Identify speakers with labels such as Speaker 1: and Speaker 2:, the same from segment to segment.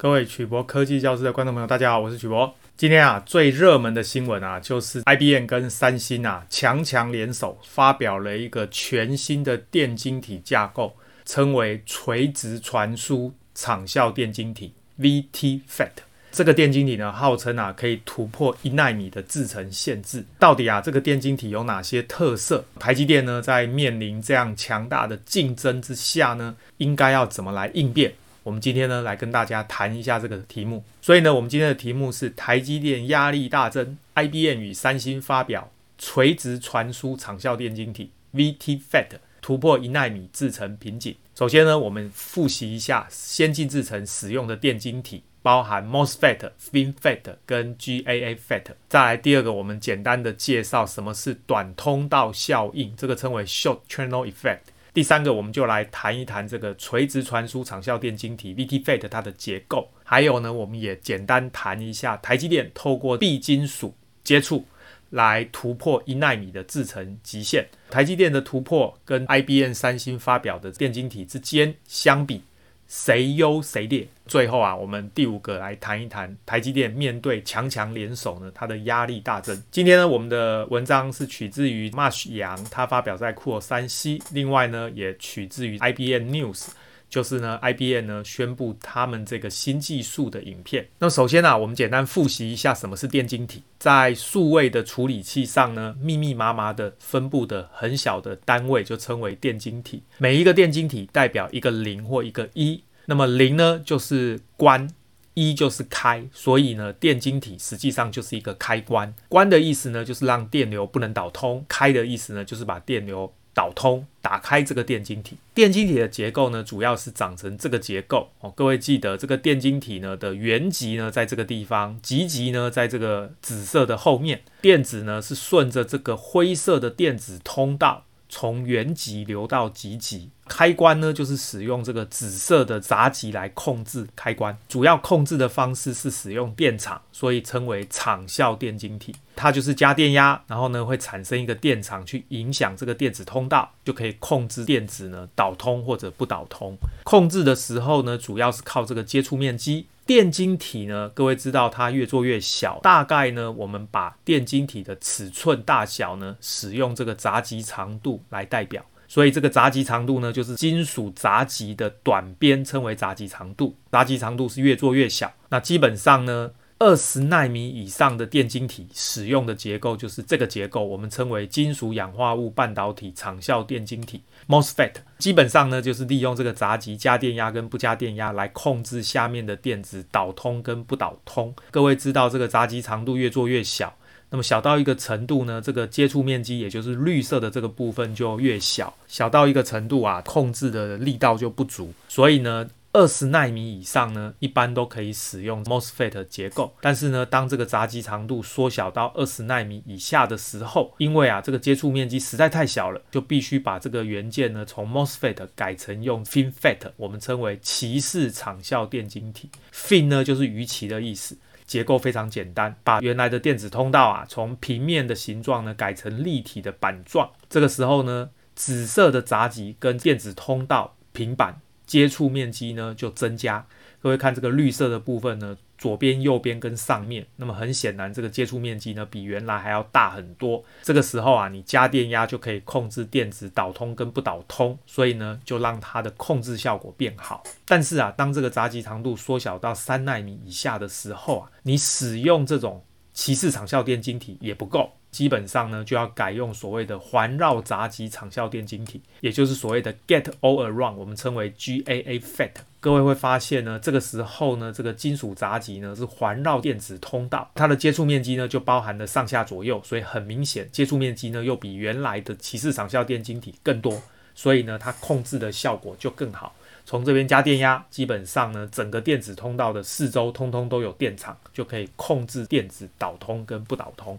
Speaker 1: 各位曲博科技教室的观众朋友，大家好，我是曲博。今天啊，最热门的新闻啊，就是 IBM 跟三星啊强强联手，发表了一个全新的电晶体架构，称为垂直传输场效电晶体 VT-FET。这个电晶体呢，号称啊可以突破一纳米的制程限制。到底啊，这个电晶体有哪些特色？台积电呢，在面临这样强大的竞争之下呢，应该要怎么来应变？我们今天呢，来跟大家谈一下这个题目。所以呢，我们今天的题目是台积电压力大增，IBM 与三星发表垂直传输长效电晶体 VT-FET 突破一纳米制程瓶颈。首先呢，我们复习一下先进制程使用的电晶体，包含 MOSFET、FinFET 跟 GAA-FET。再来第二个，我们简单的介绍什么是短通道效应，这个称为 Short Channel Effect。第三个，我们就来谈一谈这个垂直传输长效电晶体 VT-FET 它的结构，还有呢，我们也简单谈一下台积电透过 B 金属接触来突破一纳米的制程极限。台积电的突破跟 IBM、三星发表的电晶体之间相比。谁优谁劣？最后啊，我们第五个来谈一谈台积电面对强强联手呢，它的压力大增。今天呢，我们的文章是取自于 Marsh 杨，他发表在酷我三 C，另外呢，也取自于 IBM News。就是呢，IBM 呢宣布他们这个新技术的影片。那首先呢、啊，我们简单复习一下什么是电晶体。在数位的处理器上呢，密密麻麻的分布的很小的单位就称为电晶体。每一个电晶体代表一个零或一个一。那么零呢就是关，一就是开。所以呢，电晶体实际上就是一个开关。关的意思呢就是让电流不能导通，开的意思呢就是把电流。导通，打开这个电晶体。电晶体的结构呢，主要是长成这个结构哦。各位记得，这个电晶体呢的原极呢，在这个地方，极极呢，在这个紫色的后面。电子呢是顺着这个灰色的电子通道。从原极流到极极，开关呢就是使用这个紫色的闸极来控制开关。主要控制的方式是使用电场，所以称为场效电晶体。它就是加电压，然后呢会产生一个电场去影响这个电子通道，就可以控制电子呢导通或者不导通。控制的时候呢，主要是靠这个接触面积。电晶体呢，各位知道它越做越小，大概呢，我们把电晶体的尺寸大小呢，使用这个闸极长度来代表，所以这个闸极长度呢，就是金属闸极的短边，称为闸极长度。闸极长度是越做越小，那基本上呢。二十纳米以上的电晶体使用的结构就是这个结构，我们称为金属氧化物半导体场效电晶体 （MOSFET）。基本上呢，就是利用这个杂极加电压跟不加电压来控制下面的电子导通跟不导通。各位知道，这个杂极长度越做越小，那么小到一个程度呢，这个接触面积也就是绿色的这个部分就越小，小到一个程度啊，控制的力道就不足，所以呢。二十纳米以上呢，一般都可以使用 MOSFET 结构。但是呢，当这个闸极长度缩小到二十纳米以下的时候，因为啊这个接触面积实在太小了，就必须把这个元件呢从 MOSFET 改成用 FinFET，我们称为鳍式场效电晶体。Fin 呢就是鱼鳍的意思，结构非常简单，把原来的电子通道啊从平面的形状呢改成立体的板状。这个时候呢，紫色的闸极跟电子通道平板。接触面积呢就增加，各位看这个绿色的部分呢，左边、右边跟上面，那么很显然这个接触面积呢比原来还要大很多。这个时候啊，你加电压就可以控制电子导通跟不导通，所以呢就让它的控制效果变好。但是啊，当这个闸极长度缩小到三纳米以下的时候啊，你使用这种鳍式场效电晶体也不够。基本上呢，就要改用所谓的环绕闸极场效电晶体，也就是所谓的 get All Around，我们称为 GAA-FET。各位会发现呢，这个时候呢，这个金属闸极呢是环绕电子通道，它的接触面积呢就包含了上下左右，所以很明显接触面积呢又比原来的骑士场效电晶体更多，所以呢它控制的效果就更好。从这边加电压，基本上呢，整个电子通道的四周通通都有电场，就可以控制电子导通跟不导通。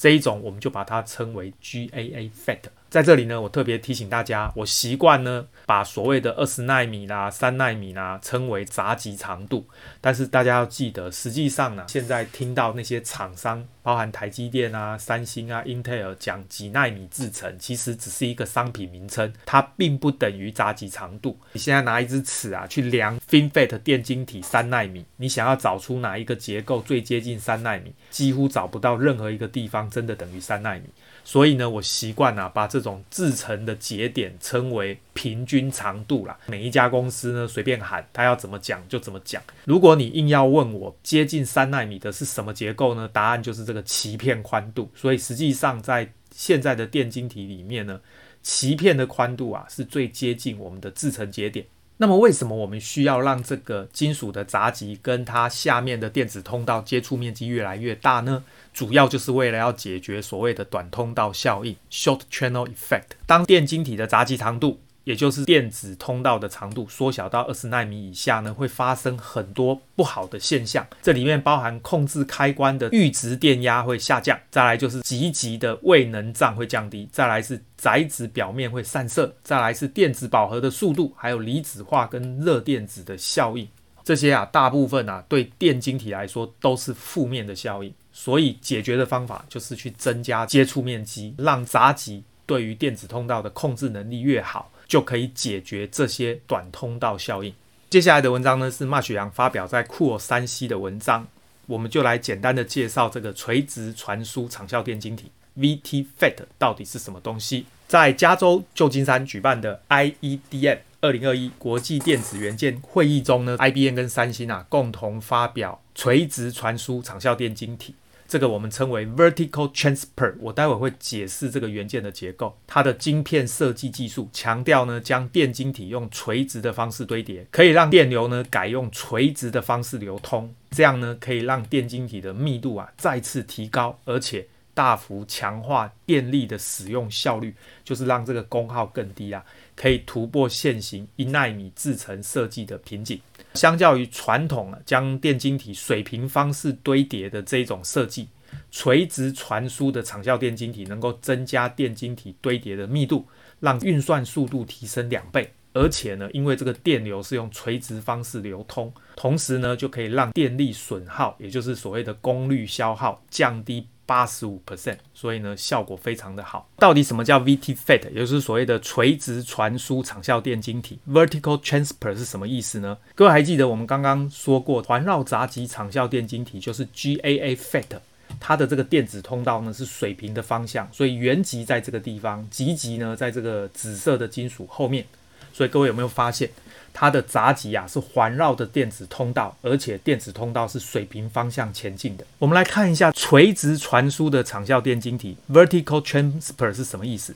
Speaker 1: 这一种我们就把它称为 GAA FET。在这里呢，我特别提醒大家，我习惯呢把所谓的二十纳米啦、三纳米啦称为闸极长度，但是大家要记得，实际上呢，现在听到那些厂商，包含台积电啊、三星啊、英特尔讲几纳米制程，其实只是一个商品名称，它并不等于闸极长度。你现在拿一支尺啊去量 FinFET 电晶体三纳米，你想要找出哪一个结构最接近三纳米，几乎找不到任何一个地方真的等于三纳米。所以呢，我习惯啊，把这种制程的节点称为平均长度啦。每一家公司呢，随便喊，他要怎么讲就怎么讲。如果你硬要问我接近三纳米的是什么结构呢？答案就是这个鳍片宽度。所以实际上在现在的电晶体里面呢，鳍片的宽度啊是最接近我们的制程节点。那么为什么我们需要让这个金属的杂极跟它下面的电子通道接触面积越来越大呢？主要就是为了要解决所谓的短通道效应 （short channel effect）。当电晶体的杂极长度，也就是电子通道的长度缩小到二十纳米以下呢，会发生很多不好的现象。这里面包含控制开关的阈值电压会下降，再来就是极极的位能障会降低，再来是载子表面会散射，再来是电子饱和的速度，还有离子化跟热电子的效应。这些啊，大部分啊，对电晶体来说都是负面的效应。所以解决的方法就是去增加接触面积，让闸极对于电子通道的控制能力越好。就可以解决这些短通道效应。接下来的文章呢，是马雪阳发表在酷我三 C 的文章，我们就来简单的介绍这个垂直传输长效电晶体 VT FET 到底是什么东西。在加州旧金山举办的 IEDM 二零二一国际电子元件会议中呢，IBM 跟三星啊共同发表垂直传输长效电晶体。这个我们称为 vertical transfer，我待会会解释这个元件的结构。它的晶片设计技术强调呢，将电晶体用垂直的方式堆叠，可以让电流呢改用垂直的方式流通，这样呢可以让电晶体的密度啊再次提高，而且大幅强化电力的使用效率，就是让这个功耗更低啊，可以突破现行一纳米制程设计的瓶颈。相较于传统将电晶体水平方式堆叠的这种设计，垂直传输的长效电晶体能够增加电晶体堆叠的密度，让运算速度提升两倍。而且呢，因为这个电流是用垂直方式流通，同时呢，就可以让电力损耗，也就是所谓的功率消耗降低。八十五 percent，所以呢，效果非常的好。到底什么叫 VT FET，也就是所谓的垂直传输场效电晶体 （Vertical Transfer） 是什么意思呢？各位还记得我们刚刚说过，环绕闸极场效电晶体就是 GAA FET，它的这个电子通道呢是水平的方向，所以原极在这个地方，极极呢在这个紫色的金属后面。所以各位有没有发现？它的闸极啊是环绕的电子通道，而且电子通道是水平方向前进的。我们来看一下垂直传输的场效电晶体 （vertical transfer） 是什么意思？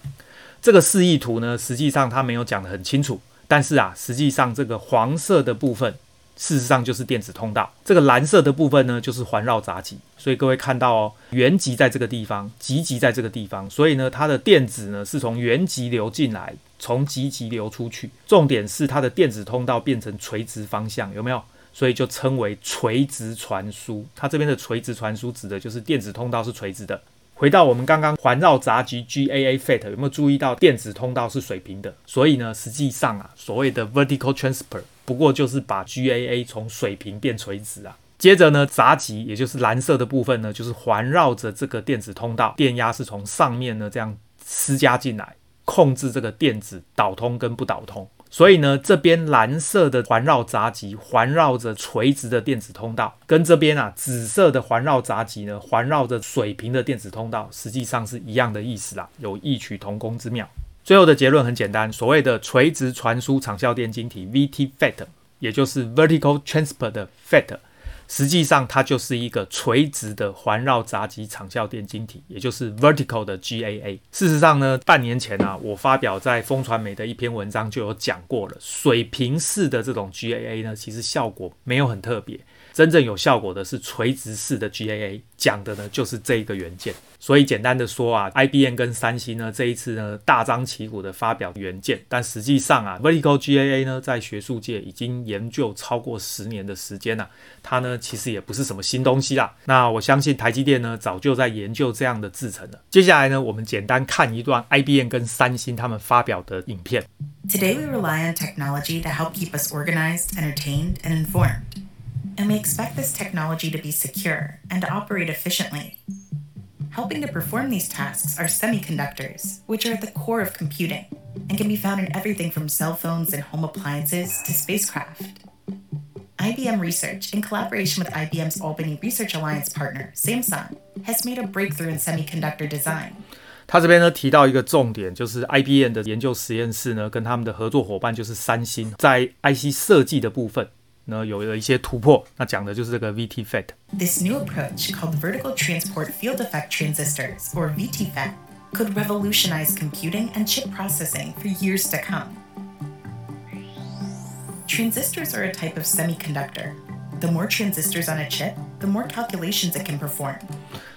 Speaker 1: 这个示意图呢，实际上它没有讲得很清楚。但是啊，实际上这个黄色的部分，事实上就是电子通道；这个蓝色的部分呢，就是环绕闸极。所以各位看到哦，原极在这个地方，极极在这个地方，所以呢，它的电子呢是从原极流进来。从极极流出去，重点是它的电子通道变成垂直方向，有没有？所以就称为垂直传输。它这边的垂直传输指的就是电子通道是垂直的。回到我们刚刚环绕闸极 GAA FET，有没有注意到电子通道是水平的？所以呢，实际上啊，所谓的 vertical transfer 不过就是把 GAA 从水平变垂直啊。接着呢，闸极也就是蓝色的部分呢，就是环绕着这个电子通道，电压是从上面呢这样施加进来。控制这个电子导通跟不导通，所以呢，这边蓝色的环绕闸极环绕着垂直的电子通道，跟这边啊紫色的环绕闸极呢环绕着水平的电子通道，实际上是一样的意思啊，有异曲同工之妙。最后的结论很简单，所谓的垂直传输场效电晶体 VT FET，也就是 Vertical Transport 的 FET。实际上，它就是一个垂直的环绕闸极场效电晶体，也就是 vertical 的 GAA。事实上呢，半年前啊，我发表在风传媒的一篇文章就有讲过了，水平式的这种 GAA 呢，其实效果没有很特别。真正有效果的是垂直式的 GAA，讲的呢就是这一个元件。所以简单的说啊，IBM 跟三星呢这一次呢大张旗鼓的发表元件，但实际上啊，Vertical GAA 呢在学术界已经研究超过十年的时间了，它呢呢，其实也不是什么新东西啦。那我相信台积电呢，早就在研究这样的制程了。接下来呢，我们简单看一段 IBM 跟三星他们发表的影片。
Speaker 2: Today we rely on technology to help keep us organized, entertained, and informed. And we expect this technology to be secure and to operate efficiently. Helping to perform these tasks are semiconductors, which are at the core of computing and can be found in everything from cell phones and home appliances to spacecraft. IBM Research, in collaboration with IBM's Albany Research Alliance partner, Samsung, has made a breakthrough in semiconductor design.
Speaker 1: 他这边呢提到一个重点，就是 IBM 的研究实验室呢跟他们的合作伙伴就是三星，在 IC 设计的部分 呢有了一些突破。那讲的就是这个 VT-FET。
Speaker 2: This new approach, called vertical transport field effect transistors, or VT-FET, could revolutionize computing and chip processing for years to come. Transistors are a type of semiconductor. The more transistors on a chip, the more calculations it can perform.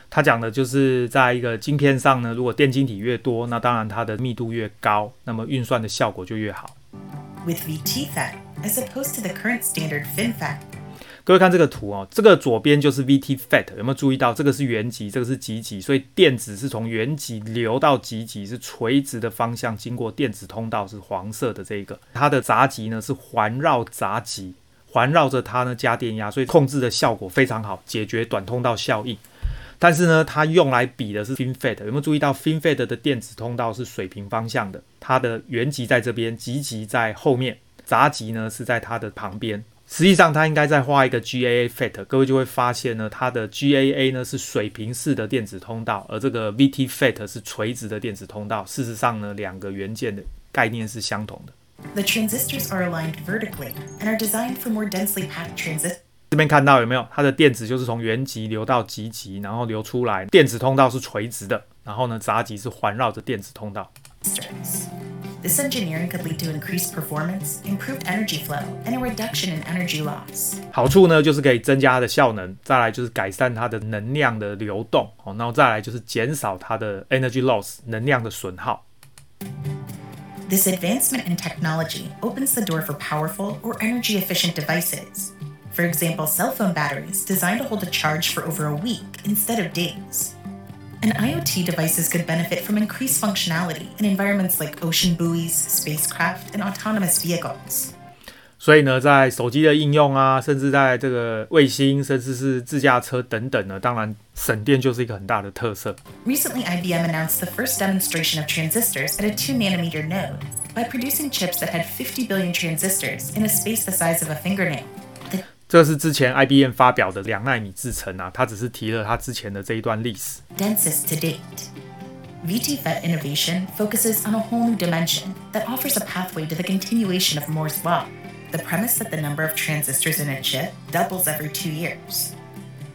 Speaker 1: 他讲的就是在一个晶片上呢，如果电晶体越多，那当然它的密度越高，那么运算的效果就越好。
Speaker 2: With VT-FET, as opposed to the current standard FinFET.
Speaker 1: 各位看这个图哦，这个左边就是 VT-FET，有没有注意到这个是原极，这个是极极，所以电子是从原极流到极极，是垂直的方向，经过电子通道是黄色的这个，它的闸极呢是环绕闸极，环绕着它呢加电压，所以控制的效果非常好，解决短通道效应。但是呢，它用来比的是 FinFET，有没有注意到 FinFET 的电子通道是水平方向的，它的原极在这边，极极在后面，闸极呢是在它的旁边。实际上，它应该再画一个 GAA FET，各位就会发现呢，它的 GAA 呢是水平式的电子通道，而这个 VT FET 是垂直的电子通道。事实上呢，两个元件的概念是相同的。
Speaker 2: The transistors are aligned vertically and are designed for more densely packed transistors.
Speaker 1: 这边看到有没有？它的电子就是从原极流到极极，然后流出来，电子通道是垂直的，然后呢，闸极是环绕着电子通道。
Speaker 2: This engineering could lead to increased performance, improved energy flow, and a reduction in energy loss.
Speaker 1: 好处呢，就是可以增加它的效能，再来就是改善它的能量的流动，哦，然后再来就是减少它的 energy loss 能量的损耗。
Speaker 2: This advancement in technology opens the door for powerful or energy efficient devices. For example, cell phone batteries designed to hold a charge for over a week instead of days. And IoT devices could benefit from increased functionality in environments like ocean buoys, spacecraft, and autonomous vehicles.
Speaker 1: 所以呢，在手机的应用啊，甚至在这个卫星，甚至是自驾车等等呢，当然省电就是一个很大的特色。
Speaker 2: Recently, IBM announced the first demonstration of transistors at a 2 nanometer node by producing chips that had 50 billion transistors in a space the size of a fingernail.
Speaker 1: 这是之前 IBM 发表的两奈米制程啊，它只是提了它之前的这一段历史。
Speaker 2: Densest to date, VT-FET innovation focuses on a whole new dimension that offers a pathway to the continuation of Moore's law, the premise that the number of transistors in a chip doubles every two years.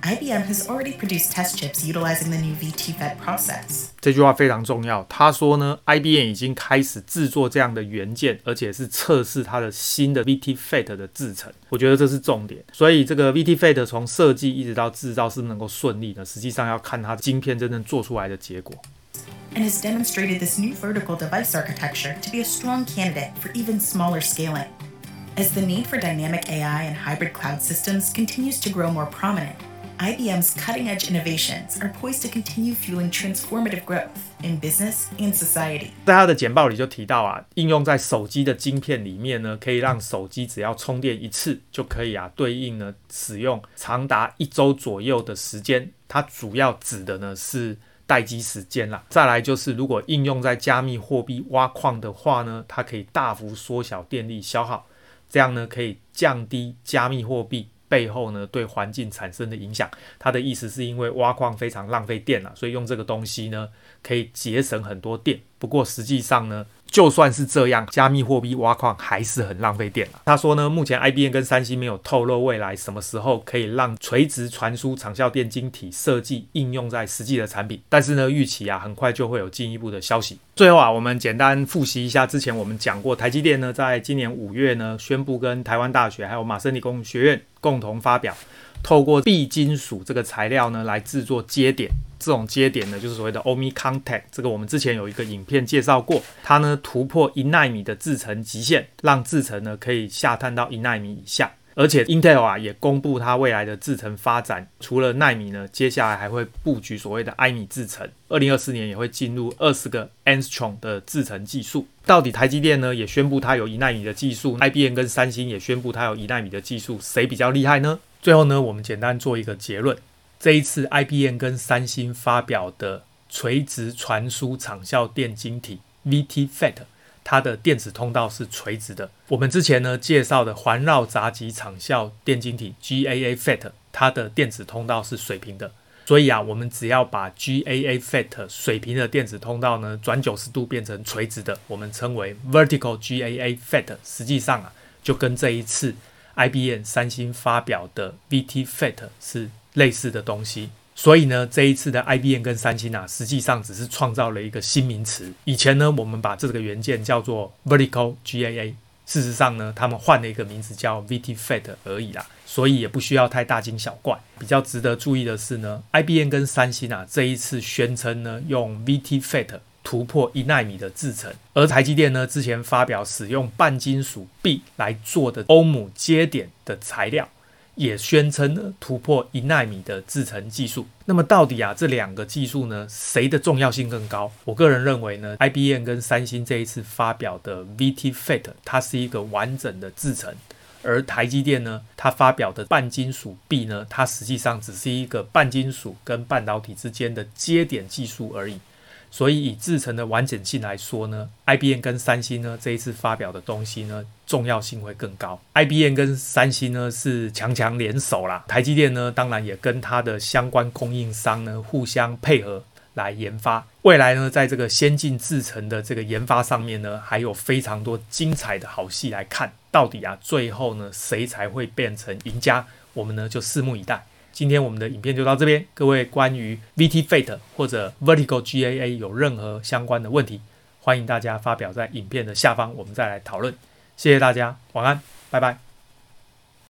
Speaker 2: IBM has already produced test chips utilizing the new VT-FET process.
Speaker 1: 这句话非常重要。他说呢，IBM 已经开始制作这样的元件，而且是测试它的新的 VT-FET 的制程。我觉得这是重点。所以这个 VT-FET 从设计一直到制造是不是能够顺利呢？实际上要看它的晶片真正做出来的结果。
Speaker 2: And has demonstrated this new vertical device architecture to be a strong candidate for even smaller scaling. As the need for dynamic AI and hybrid cloud systems continues to grow more prominent. IBM's cutting-edge innovations are poised to continue fueling transformative growth in business and society。
Speaker 1: 在他的简报里就提到啊，应用在手机的晶片里面呢，可以让手机只要充电一次就可以啊，对应呢使用长达一周左右的时间。它主要指的呢是待机时间啦。再来就是，如果应用在加密货币挖矿的话呢，它可以大幅缩小电力消耗，这样呢可以降低加密货币。背后呢，对环境产生的影响，他的意思是因为挖矿非常浪费电了，所以用这个东西呢，可以节省很多电。不过实际上呢，就算是这样，加密货币挖矿还是很浪费电了。他说呢，目前 IBM 跟三星没有透露未来什么时候可以让垂直传输长效电晶体设计应用在实际的产品，但是呢，预期啊，很快就会有进一步的消息。最后啊，我们简单复习一下之前我们讲过，台积电呢，在今年五月呢，宣布跟台湾大学还有麻省理工学院共同发表，透过钡金属这个材料呢，来制作接点。这种接点呢，就是所谓的 o m i c o n t a c t。这个我们之前有一个影片介绍过，它呢突破一纳米的制程极限，让制程呢可以下探到一纳米以下。而且 Intel 啊也公布它未来的制程发展，除了纳米呢，接下来还会布局所谓的埃米制程，二零二四年也会进入二十个 Angstrom 的制程技术。到底台积电呢也宣布它有一纳米的技术，IBM 跟三星也宣布它有一纳米的技术，谁比较厉害呢？最后呢，我们简单做一个结论，这一次 IBM 跟三星发表的垂直传输场效电晶体 VT-FET。它的电子通道是垂直的。我们之前呢介绍的环绕杂极场效电晶体 GAA FET，它的电子通道是水平的。所以啊，我们只要把 GAA FET 水平的电子通道呢转九十度变成垂直的，我们称为 Vertical GAA FET。实际上啊，就跟这一次 IBM 三星发表的 VT FET 是类似的东西。所以呢，这一次的 IBM 跟三星啊，实际上只是创造了一个新名词。以前呢，我们把这个元件叫做 Vertical GAA，事实上呢，他们换了一个名字叫 VT-FET 而已啦。所以也不需要太大惊小怪。比较值得注意的是呢，IBM 跟三星啊，这一次宣称呢，用 VT-FET 突破一奈米的制程，而台积电呢，之前发表使用半金属壁来做的欧姆接点的材料。也宣称呢，突破一纳米的制程技术。那么到底啊，这两个技术呢，谁的重要性更高？我个人认为呢，IBM 跟三星这一次发表的 VT-FET，它是一个完整的制程，而台积电呢，它发表的半金属壁呢，它实际上只是一个半金属跟半导体之间的接点技术而已。所以以制程的完整性来说呢，IBM 跟三星呢这一次发表的东西呢重要性会更高。IBM 跟三星呢是强强联手啦，台积电呢当然也跟它的相关供应商呢互相配合来研发。未来呢在这个先进制程的这个研发上面呢，还有非常多精彩的好戏来看。到底啊最后呢谁才会变成赢家？我们呢就拭目以待。今天我们的影片就到这边。各位关于 VT Fate 或者 Vertical GAA 有任何相关的问题，欢迎大家发表在影片的下方，我们再来讨论。谢谢大家，晚安，拜拜。